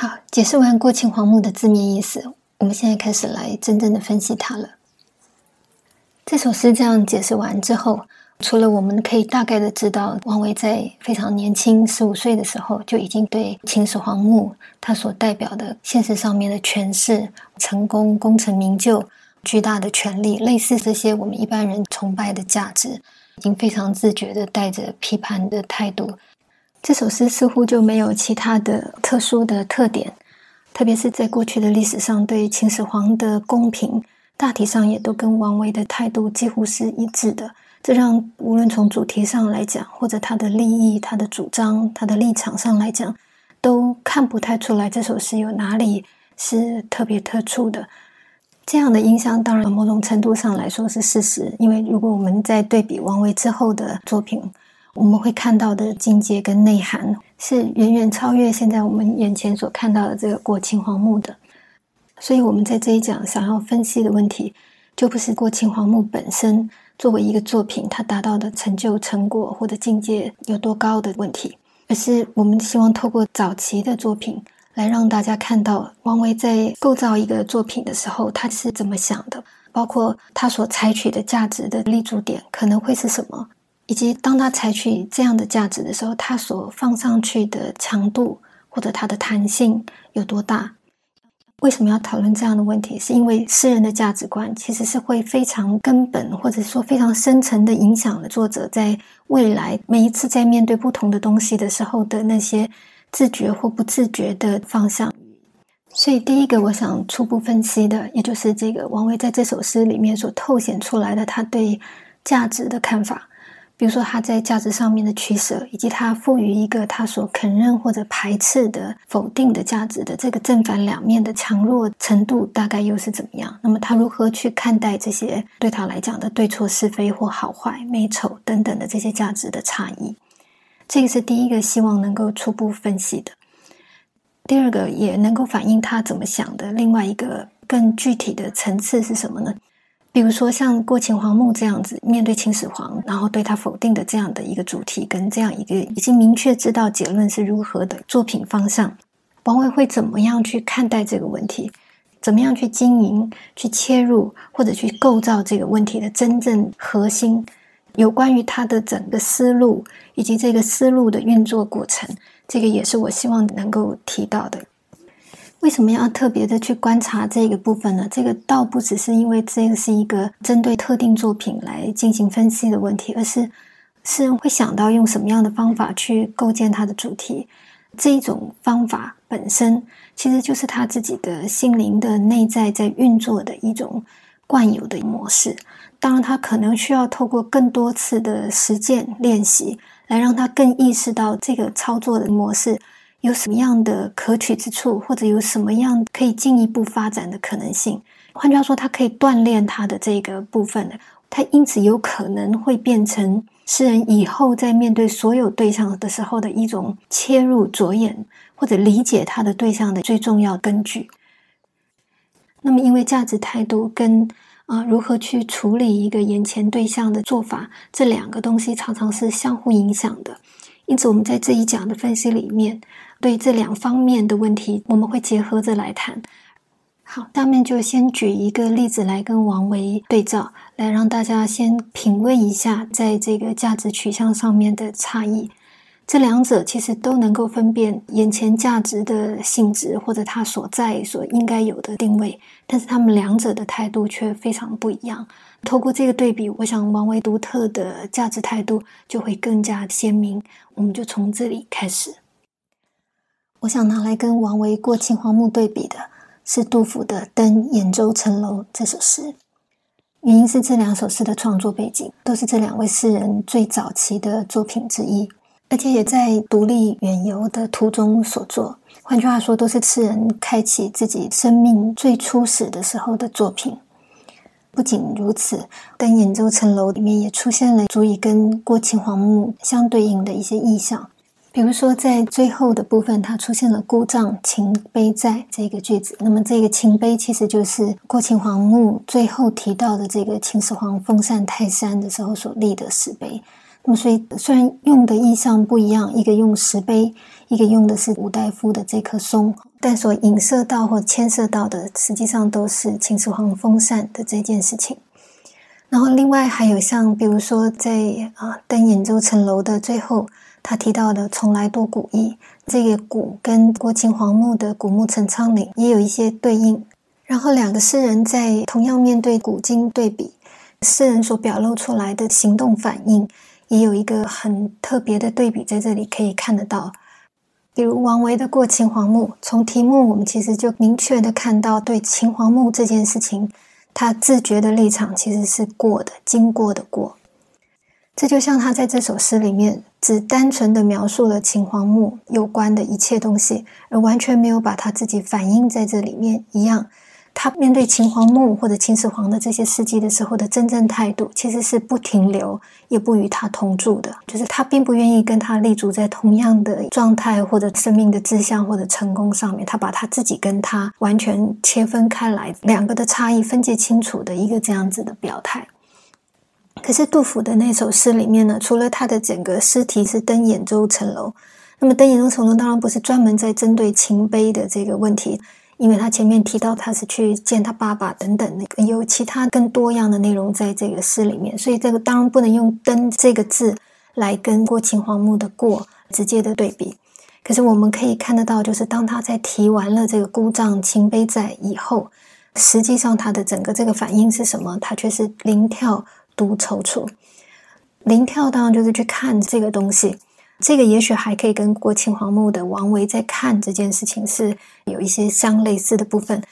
好，解释完过秦皇墓的字面意思，我们现在开始来真正的分析它了。这首诗这样解释完之后。除了我们可以大概的知道，王维在非常年轻十五岁的时候就已经对秦始皇墓他所代表的现实上面的权势、成功、功成名就、巨大的权力，类似这些我们一般人崇拜的价值，已经非常自觉的带着批判的态度。这首诗似乎就没有其他的特殊的特点，特别是在过去的历史上，对秦始皇的公平，大体上也都跟王维的态度几乎是一致的。这让无论从主题上来讲，或者他的利益、他的主张、他的立场上来讲，都看不太出来这首诗有哪里是特别特殊的。这样的影响，当然某种程度上来说是事实。因为如果我们在对比王维之后的作品，我们会看到的境界跟内涵是远远超越现在我们眼前所看到的这个过秦皇墓的。所以，我们在这一讲想要分析的问题，就不是过秦皇墓本身。作为一个作品，它达到的成就、成果或者境界有多高的问题，而是我们希望透过早期的作品来让大家看到王维在构造一个作品的时候他是怎么想的，包括他所采取的价值的立足点可能会是什么，以及当他采取这样的价值的时候，他所放上去的强度或者它的弹性有多大。为什么要讨论这样的问题？是因为诗人的价值观其实是会非常根本，或者说非常深层的影响了作者在未来每一次在面对不同的东西的时候的那些自觉或不自觉的方向。所以，第一个我想初步分析的，也就是这个王维在这首诗里面所透显出来的他对价值的看法。比如说他在价值上面的取舍，以及他赋予一个他所肯认或者排斥的否定的价值的这个正反两面的强弱程度，大概又是怎么样？那么他如何去看待这些对他来讲的对错是非或好坏美丑等等的这些价值的差异？这个是第一个希望能够初步分析的。第二个也能够反映他怎么想的另外一个更具体的层次是什么呢？比如说，像过秦皇墓这样子，面对秦始皇，然后对他否定的这样的一个主题，跟这样一个已经明确知道结论是如何的作品方向，王维会怎么样去看待这个问题？怎么样去经营、去切入，或者去构造这个问题的真正核心？有关于他的整个思路，以及这个思路的运作过程，这个也是我希望能够提到的。为什么要特别的去观察这个部分呢？这个倒不只是因为这个是一个针对特定作品来进行分析的问题，而是诗人会想到用什么样的方法去构建他的主题。这一种方法本身其实就是他自己的心灵的内在在运作的一种惯有的模式。当然，他可能需要透过更多次的实践练习，来让他更意识到这个操作的模式。有什么样的可取之处，或者有什么样可以进一步发展的可能性？换句话说，它可以锻炼他的这个部分的，他因此有可能会变成诗人以后在面对所有对象的时候的一种切入着眼或者理解他的对象的最重要根据。那么，因为价值态度跟啊如何去处理一个眼前对象的做法，这两个东西常常是相互影响的。因此，我们在这一讲的分析里面。对这两方面的问题，我们会结合着来谈。好，下面就先举一个例子来跟王维对照，来让大家先品味一下在这个价值取向上面的差异。这两者其实都能够分辨眼前价值的性质或者它所在所应该有的定位，但是他们两者的态度却非常不一样。透过这个对比，我想王维独特的价值态度就会更加鲜明。我们就从这里开始。我想拿来跟王维过秦皇墓对比的是杜甫的《登兖州城楼》这首诗。原因是这两首诗的创作背景都是这两位诗人最早期的作品之一，而且也在独立远游的途中所作。换句话说，都是诗人开启自己生命最初始的时候的作品。不仅如此，《登兖州城楼》里面也出现了足以跟过秦皇墓相对应的一些意象。比如说，在最后的部分，它出现了“故障秦碑在”这个句子。那么，这个秦碑其实就是过秦皇墓最后提到的这个秦始皇封禅泰山的时候所立的石碑。那么所以虽然用的意象不一样，一个用石碑，一个用的是吴大夫的这棵松，但所影射到或牵涉到的，实际上都是秦始皇封禅的这件事情。然后另外还有像比如说在啊登兖州城楼的最后，他提到的“从来多古意”，这个“古”跟郭秦黄墓的“古墓陈仓岭”也有一些对应。然后两个诗人在同样面对古今对比，诗人所表露出来的行动反应。也有一个很特别的对比在这里可以看得到，比如王维的《过秦皇墓》，从题目我们其实就明确的看到，对秦皇墓这件事情，他自觉的立场其实是过的，经过的过。这就像他在这首诗里面，只单纯的描述了秦皇墓有关的一切东西，而完全没有把他自己反映在这里面一样。他面对秦皇墓或者秦始皇的这些事迹的时候的真正态度，其实是不停留，也不与他同住的。就是他并不愿意跟他立足在同样的状态，或者生命的志向或者成功上面。他把他自己跟他完全切分开来，两个的差异分界清楚的一个这样子的表态。可是杜甫的那首诗里面呢，除了他的整个诗题是登兖州城楼，那么登兖州城楼当然不是专门在针对秦碑的这个问题。因为他前面提到他是去见他爸爸等等，那个有其他更多样的内容在这个诗里面，所以这个当然不能用“登”这个字来跟过秦皇墓的“过”直接的对比。可是我们可以看得到，就是当他在提完了这个“孤丈秦碑在”以后，实际上他的整个这个反应是什么？他却是灵跳独踌躇。灵跳当然就是去看这个东西。这个也许还可以跟过秦皇墓的王维在看这件事情是有一些相类似的部分，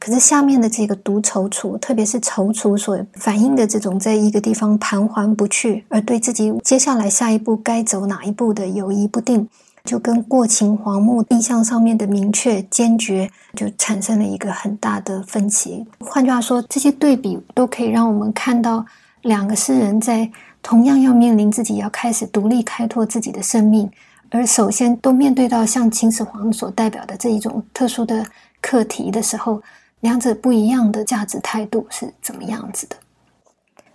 可是下面的这个独踌躇，特别是踌躇所反映的这种在一个地方盘桓不去，而对自己接下来下一步该走哪一步的犹疑不定，就跟过秦皇墓意象上面的明确坚决，就产生了一个很大的分歧。换句话说，这些对比都可以让我们看到两个诗人在。同样要面临自己要开始独立开拓自己的生命，而首先都面对到像秦始皇所代表的这一种特殊的课题的时候，两者不一样的价值态度是怎么样子的？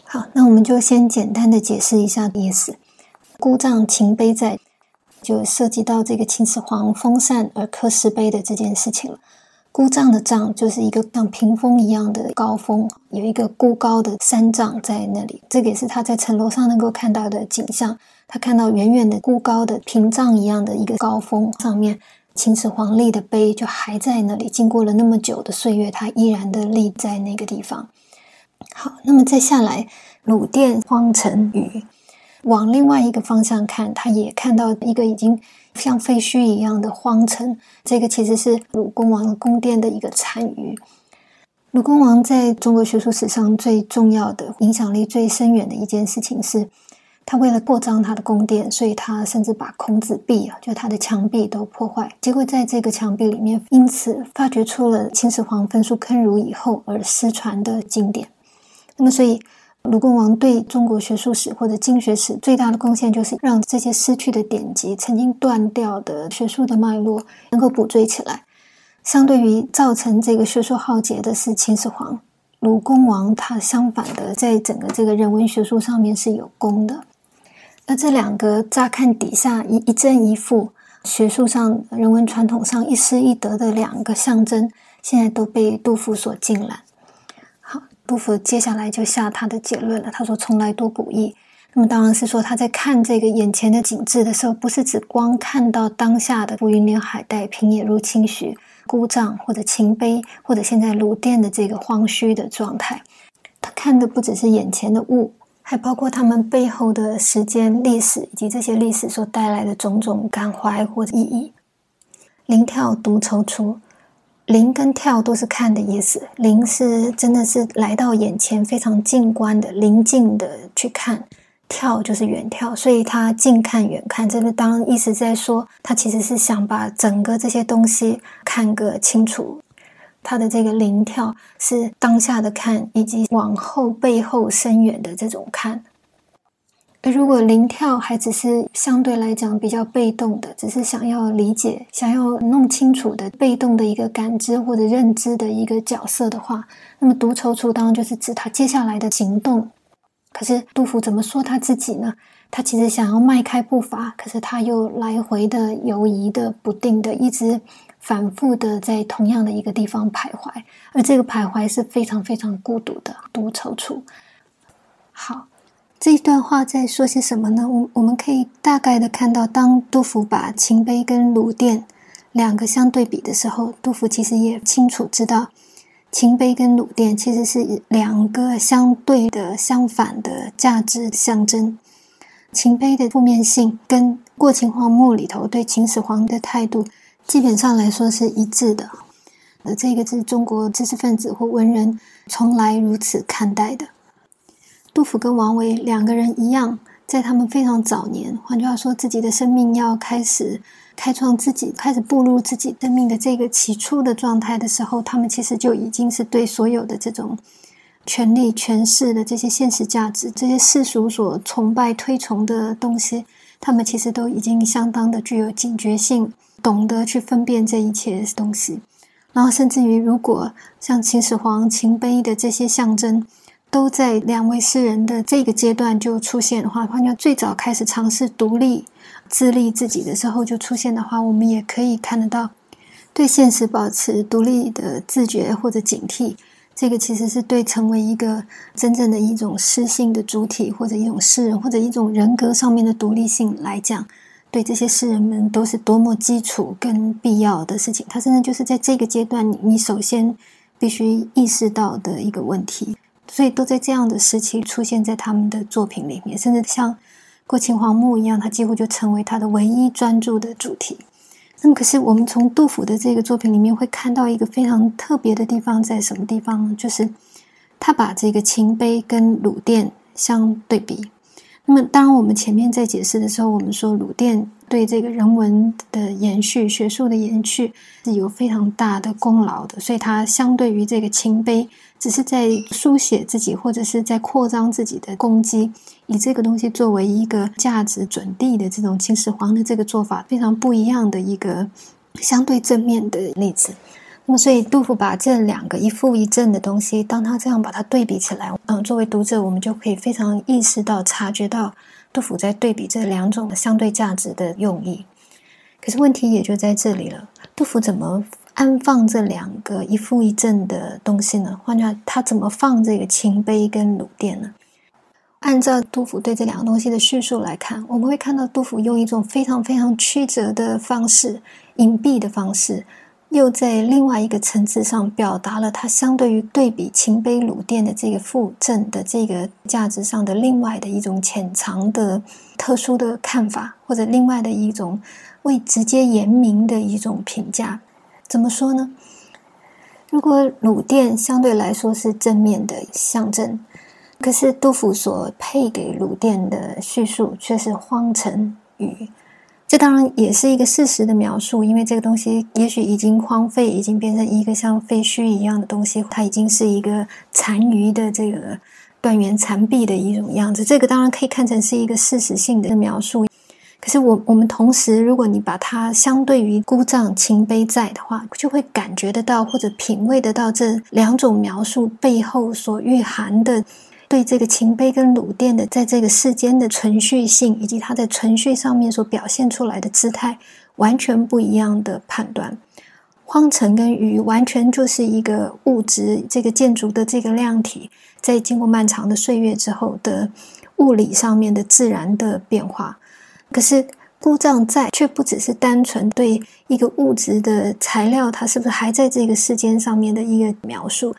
好，那我们就先简单的解释一下意思。孤丈秦碑在，就涉及到这个秦始皇封禅而刻石碑的这件事情了。孤丈的丈就是一个像屏风一样的高峰，有一个孤高的山丈在那里。这个也是他在城楼上能够看到的景象。他看到远远的孤高的屏障一样的一个高峰上面，秦始皇立的碑就还在那里。经过了那么久的岁月，他依然的立在那个地方。好，那么再下来，鲁殿荒城雨，往另外一个方向看，他也看到一个已经。像废墟一样的荒城，这个其实是鲁公王宫殿的一个残余。鲁公王在中国学术史上最重要的、影响力最深远的一件事情是，他为了扩张他的宫殿，所以他甚至把孔子壁啊，就他的墙壁都破坏。结果在这个墙壁里面，因此发掘出了秦始皇焚书坑儒以后而失传的经典。那么，所以。鲁公王对中国学术史或者经学史最大的贡献，就是让这些失去的典籍、曾经断掉的学术的脉络能够补追起来。相对于造成这个学术浩劫的是秦始皇，鲁公王他相反的，在整个这个人文学术上面是有功的。那这两个乍看底下一一正一负，学术上、人文传统上一失一得的两个象征，现在都被杜甫所尽揽。杜甫接下来就下他的结论了。他说：“从来多古意。”那么当然是说他在看这个眼前的景致的时候，不是只光看到当下的浮云连海带、平野入清徐、孤丈或者秦碑，或者现在鲁殿的这个荒墟的状态。他看的不只是眼前的物，还包括他们背后的时间、历史以及这些历史所带来的种种感怀或者意义。灵跳独踌躇。临跟跳都是看的意思，临是真的是来到眼前非常近观的，临近的去看；跳就是远跳，所以他近看远看，这个当意思在说，他其实是想把整个这些东西看个清楚。他的这个临跳是当下的看，以及往后背后深远的这种看。如果灵跳还只是相对来讲比较被动的，只是想要理解、想要弄清楚的被动的一个感知或者认知的一个角色的话，那么独踌躇当然就是指他接下来的行动。可是杜甫怎么说他自己呢？他其实想要迈开步伐，可是他又来回的游移的不定的，一直反复的在同样的一个地方徘徊，而这个徘徊是非常非常孤独的，独踌躇。好，这一段话在说些什么呢？我我们可以大概的看到，当杜甫把秦碑跟鲁店两个相对比的时候，杜甫其实也清楚知道，秦碑跟鲁店其实是两个相对的、相反的价值象征。秦碑的负面性跟《过秦皇墓》里头对秦始皇的态度，基本上来说是一致的。而这个是中国知识分子或文人从来如此看待的。杜甫跟王维两个人一样，在他们非常早年，换句话说，自己的生命要开始开创自己、开始步入自己生命的这个起初的状态的时候，他们其实就已经是对所有的这种。权力、权势的这些现实价值，这些世俗所崇拜、推崇的东西，他们其实都已经相当的具有警觉性，懂得去分辨这一切东西。然后，甚至于，如果像秦始皇秦碑的这些象征，都在两位诗人的这个阶段就出现的话，换句最早开始尝试独立、自立自己的时候就出现的话，我们也可以看得到，对现实保持独立的自觉或者警惕。这个其实是对成为一个真正的一种诗性的主体，或者一种诗人，或者一种人格上面的独立性来讲，对这些诗人们都是多么基础跟必要的事情。他真的就是在这个阶段，你首先必须意识到的一个问题，所以都在这样的时期出现在他们的作品里面，甚至像《过秦皇墓》一样，他几乎就成为他的唯一专注的主题。那么，可是我们从杜甫的这个作品里面会看到一个非常特别的地方，在什么地方呢？就是他把这个秦碑跟鲁店相对比。那么，当我们前面在解释的时候，我们说鲁店对这个人文的延续、学术的延续是有非常大的功劳的，所以它相对于这个秦碑。只是在书写自己，或者是在扩张自己的攻击，以这个东西作为一个价值准地的这种秦始皇的这个做法，非常不一样的一个相对正面的例子。那么，所以杜甫把这两个一负一正的东西，当他这样把它对比起来，嗯，作为读者，我们就可以非常意识到、察觉到杜甫在对比这两种相对价值的用意。可是问题也就在这里了，杜甫怎么？安放这两个一负一正的东西呢？换句话，他怎么放这个秦碑跟鲁殿呢？按照杜甫对这两个东西的叙述来看，我们会看到杜甫用一种非常非常曲折的方式、隐蔽的方式，又在另外一个层次上表达了他相对于对比秦碑鲁殿的这个负正的这个价值上的另外的一种潜藏的特殊的看法，或者另外的一种未直接言明的一种评价。怎么说呢？如果鲁店相对来说是正面的象征，可是杜甫所配给鲁殿的叙述却是荒城雨。这当然也是一个事实的描述，因为这个东西也许已经荒废，已经变成一个像废墟一样的东西，它已经是一个残余的这个断垣残壁的一种样子。这个当然可以看成是一个事实性的描述。可是我我们同时，如果你把它相对于孤丈秦碑在的话，就会感觉得到或者品味得到这两种描述背后所蕴含的对这个情碑跟鲁店的在这个世间的存续性，以及它在存续上面所表现出来的姿态完全不一样的判断。荒城跟鱼完全就是一个物质，这个建筑的这个量体，在经过漫长的岁月之后的物理上面的自然的变化。可是故障在，却不只是单纯对一个物质的材料，它是不是还在这个世间上面的一个描述？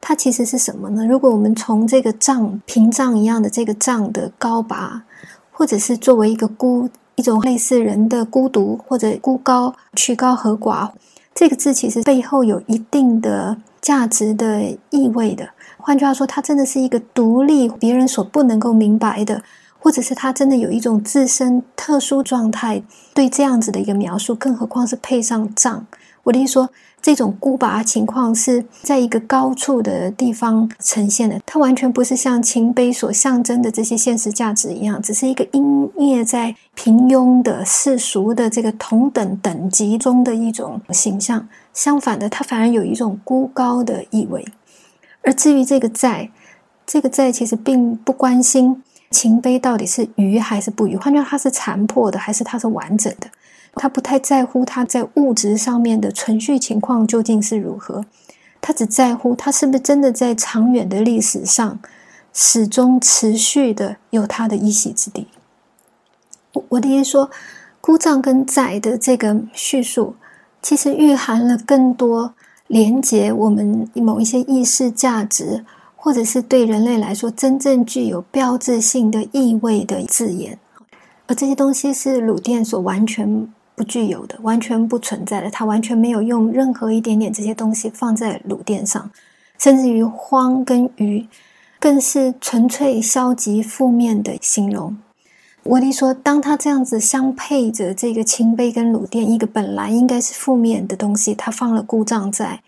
它其实是什么呢？如果我们从这个障屏障一样的这个障的高拔，或者是作为一个孤一种类似人的孤独或者孤高曲高和寡，这个字其实背后有一定的价值的意味的。换句话说，它真的是一个独立别人所不能够明白的。或者是他真的有一种自身特殊状态，对这样子的一个描述，更何况是配上杖。我的意思说，这种孤拔情况是在一个高处的地方呈现的，它完全不是像情碑所象征的这些现实价值一样，只是一个音乐在平庸的世俗的这个同等等级中的一种形象。相反的，它反而有一种孤高的意味。而至于这个在，这个在其实并不关心。情碑到底是愚还是不愚？换句话，它是残破的还是它是完整的？他不太在乎它在物质上面的存续情况究竟是如何，他只在乎它是不是真的在长远的历史上始终持续的有它的一席之地。我我的意思说，孤藏跟在的这个叙述，其实蕴含了更多连接我们某一些意识价值，或者是对人类来说真正具有标志性的意味的字眼，而这些东西是鲁店所完全。不具有的，完全不存在的，他完全没有用任何一点点这些东西放在鲁店上，甚至于荒跟鱼，更是纯粹消极负面的形容。我弟说，当他这样子相配着这个清杯跟鲁店，一个本来应该是负面的东西，他放了故障在，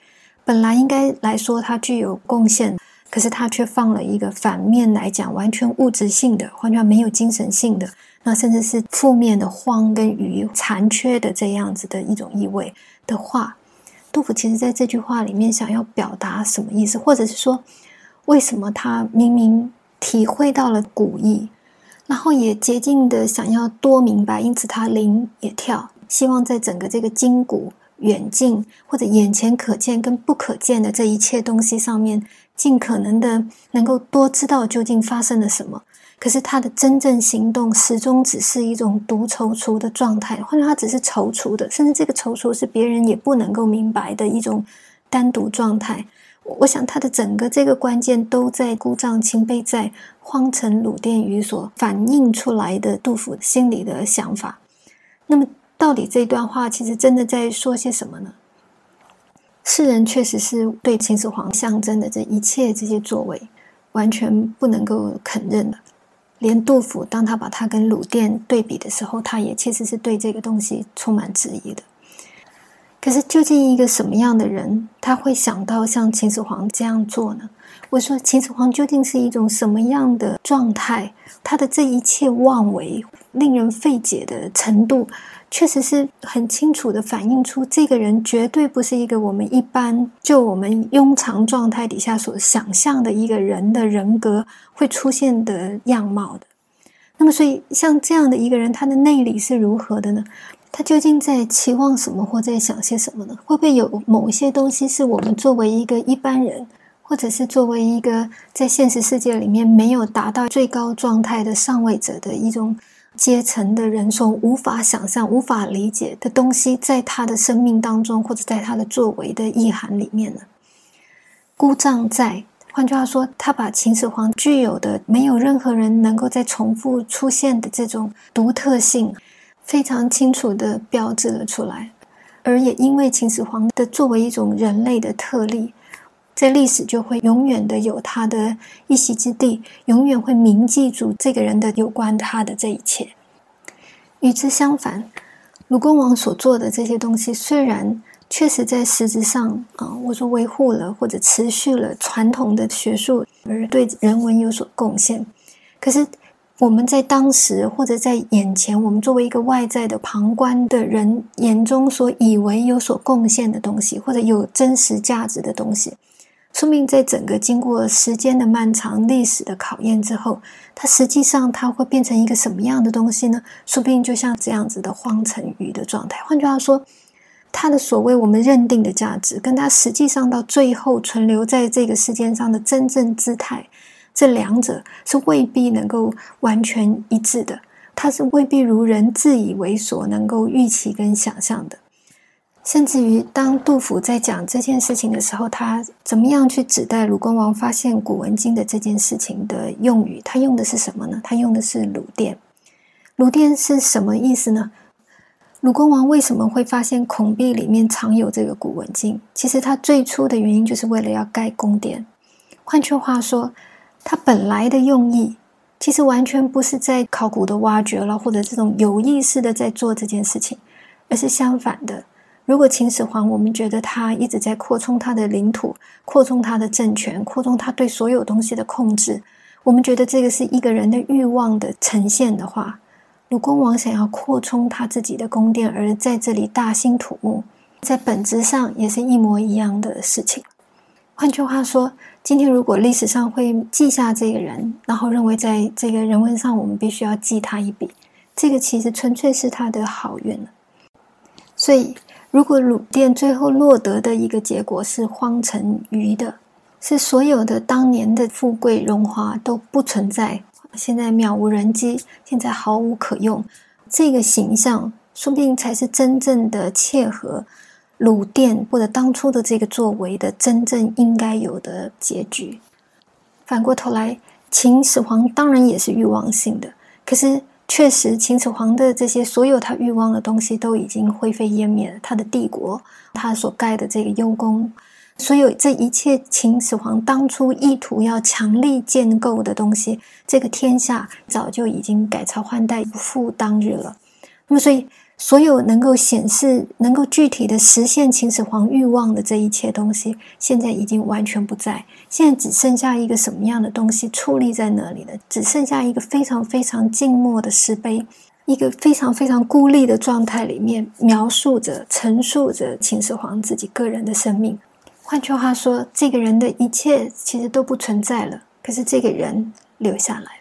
本来应该来说它具有贡献，可是他却放了一个反面来讲，完全物质性的，换句话没有精神性的。那甚至是负面的荒跟愚残缺的这样子的一种意味的话，杜甫其实在这句话里面想要表达什么意思，或者是说，为什么他明明体会到了古意，然后也竭尽的想要多明白，因此他灵也跳，希望在整个这个筋骨远近或者眼前可见跟不可见的这一切东西上面，尽可能的能够多知道究竟发生了什么。可是他的真正行动始终只是一种独踌躇的状态，或者他只是踌躇的，甚至这个踌躇是别人也不能够明白的一种单独状态。我想他的整个这个关键都在故障清碑在荒城鲁店语所反映出来的杜甫心里的想法。那么，到底这段话其实真的在说些什么呢？世人确实是对秦始皇象征的这一切这些作为完全不能够肯认的。连杜甫，当他把他跟鲁殿对比的时候，他也确实是对这个东西充满质疑的。可是，究竟一个什么样的人，他会想到像秦始皇这样做呢？我说，秦始皇究竟是一种什么样的状态？他的这一切妄为，令人费解的程度。确实是很清楚的反映出，这个人绝对不是一个我们一般就我们庸常状态底下所想象的一个人的人格会出现的样貌的。那么，所以像这样的一个人，他的内里是如何的呢？他究竟在期望什么，或在想些什么呢？会不会有某些东西是我们作为一个一般人，或者是作为一个在现实世界里面没有达到最高状态的上位者的一种？阶层的人所无法想象、无法理解的东西，在他的生命当中，或者在他的作为的意涵里面呢？孤障在，换句话说，他把秦始皇具有的没有任何人能够再重复出现的这种独特性，非常清楚的标志了出来。而也因为秦始皇的作为一种人类的特例。在历史就会永远的有他的一席之地，永远会铭记住这个人的有关他的这一切。与之相反，鲁公王所做的这些东西，虽然确实在实质上啊，我说维护了或者持续了传统的学术，而对人文有所贡献，可是我们在当时或者在眼前，我们作为一个外在的旁观的人眼中所以为有所贡献的东西，或者有真实价值的东西。说明在整个经过时间的漫长历史的考验之后，它实际上它会变成一个什么样的东西呢？说不定就像这样子的荒城鱼的状态。换句话说，它的所谓我们认定的价值，跟它实际上到最后存留在这个世界上的真正姿态，这两者是未必能够完全一致的。它是未必如人自以为所能够预期跟想象的。甚至于，当杜甫在讲这件事情的时候，他怎么样去指代鲁公王发现古文经的这件事情的用语？他用的是什么呢？他用的是鲁殿。鲁殿是什么意思呢？鲁公王为什么会发现孔壁里面藏有这个古文经？其实他最初的原因就是为了要盖宫殿。换句话说，他本来的用意其实完全不是在考古的挖掘了，或者这种有意识的在做这件事情，而是相反的。如果秦始皇，我们觉得他一直在扩充他的领土，扩充他的政权，扩充他对所有东西的控制，我们觉得这个是一个人的欲望的呈现的话，鲁公王想要扩充他自己的宫殿，而在这里大兴土木，在本质上也是一模一样的事情。换句话说，今天如果历史上会记下这个人，然后认为在这个人文上我们必须要记他一笔，这个其实纯粹是他的好运。所以，如果鲁甸最后落得的一个结果是荒成余的，是所有的当年的富贵荣华都不存在，现在渺无人迹，现在毫无可用，这个形象说不定才是真正的切合鲁甸或者当初的这个作为的真正应该有的结局。反过头来，秦始皇当然也是欲望性的，可是。确实，秦始皇的这些所有他欲望的东西都已经灰飞烟灭了。他的帝国，他所盖的这个幽宫，所有这一切，秦始皇当初意图要强力建构的东西，这个天下早就已经改朝换代，不复当日了。那么，所以。所有能够显示、能够具体的实现秦始皇欲望的这一切东西，现在已经完全不在。现在只剩下一个什么样的东西矗立在那里了？只剩下一个非常非常静默的石碑，一个非常非常孤立的状态里面，描述着、陈述着秦始皇自己个人的生命。换句话说，这个人的一切其实都不存在了，可是这个人留下来。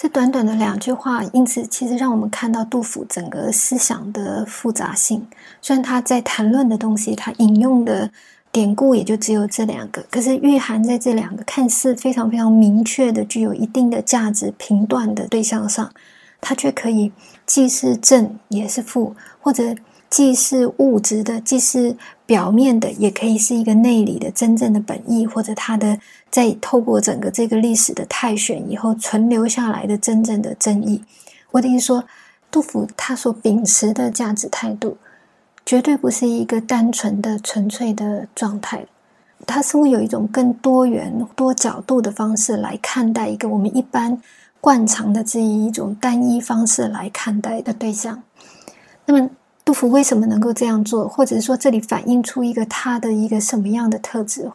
这短短的两句话，因此其实让我们看到杜甫整个思想的复杂性。虽然他在谈论的东西，他引用的典故也就只有这两个，可是蕴含在这两个看似非常非常明确的、具有一定的价值评断的对象上，他却可以既是正也是负，或者。既是物质的，既是表面的，也可以是一个内里的真正的本意，或者他的在透过整个这个历史的泰选以后存留下来的真正的真意。我的意思说，杜甫他所秉持的价值态度，绝对不是一个单纯的、纯粹的状态，他似乎有一种更多元、多角度的方式来看待一个我们一般惯常的这一种单一方式来看待的对象。那么。杜甫为什么能够这样做，或者是说这里反映出一个他的一个什么样的特质？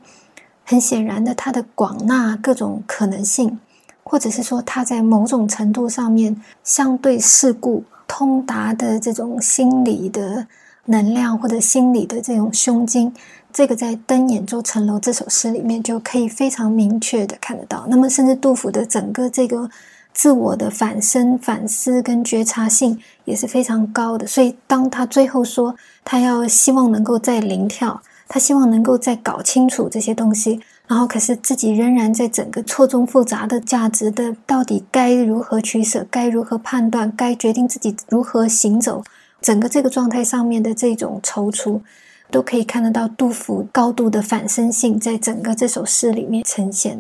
很显然的，他的广纳各种可能性，或者是说他在某种程度上面相对世故通达的这种心理的能量，或者心理的这种胸襟，这个在《登兖州城楼》这首诗里面就可以非常明确的看得到。那么，甚至杜甫的整个这个。自我的反身、反思跟觉察性也是非常高的，所以当他最后说他要希望能够再临跳，他希望能够再搞清楚这些东西，然后可是自己仍然在整个错综复杂的价值的到底该如何取舍、该如何判断、该决定自己如何行走，整个这个状态上面的这种踌躇，都可以看得到杜甫高度的反身性在整个这首诗里面呈现。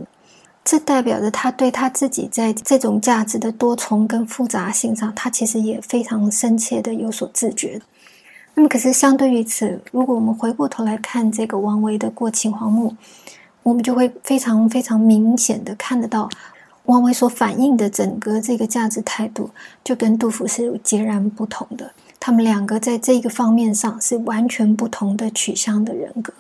这代表着他对他自己在这种价值的多重跟复杂性上，他其实也非常深切的有所自觉。那么，可是相对于此，如果我们回过头来看这个王维的《过秦皇墓》，我们就会非常非常明显的看得到，王维所反映的整个这个价值态度，就跟杜甫是截然不同的。他们两个在这个方面上是完全不同的取向的人格。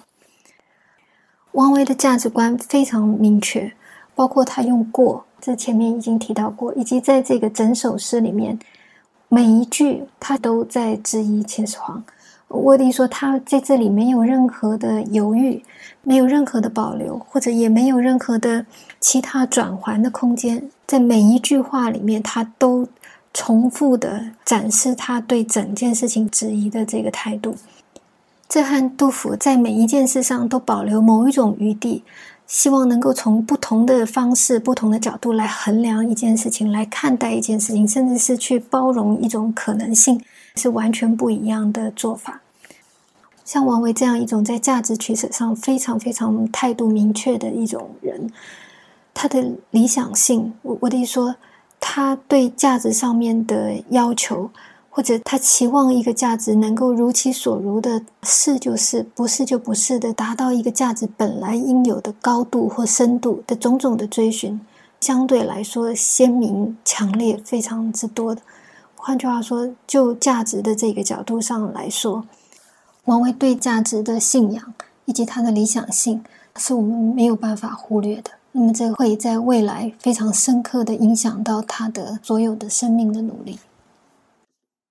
王维的价值观非常明确。包括他用过，这前面已经提到过，以及在这个整首诗里面，每一句他都在质疑秦始皇。我的说，他在这里没有任何的犹豫，没有任何的保留，或者也没有任何的其他转环的空间。在每一句话里面，他都重复的展示他对整件事情质疑的这个态度。这和杜甫在每一件事上都保留某一种余地。希望能够从不同的方式、不同的角度来衡量一件事情，来看待一件事情，甚至是去包容一种可能性，是完全不一样的做法。像王维这样一种在价值取舍上非常非常态度明确的一种人，他的理想性，我我得说，他对价值上面的要求。或者他期望一个价值能够如其所如的是就是，不是就不是的，达到一个价值本来应有的高度或深度的种种的追寻，相对来说鲜明、强烈、非常之多的。换句话说，就价值的这个角度上来说，王维对价值的信仰以及他的理想性，是我们没有办法忽略的。那么，这会在未来非常深刻的影响到他的所有的生命的努力。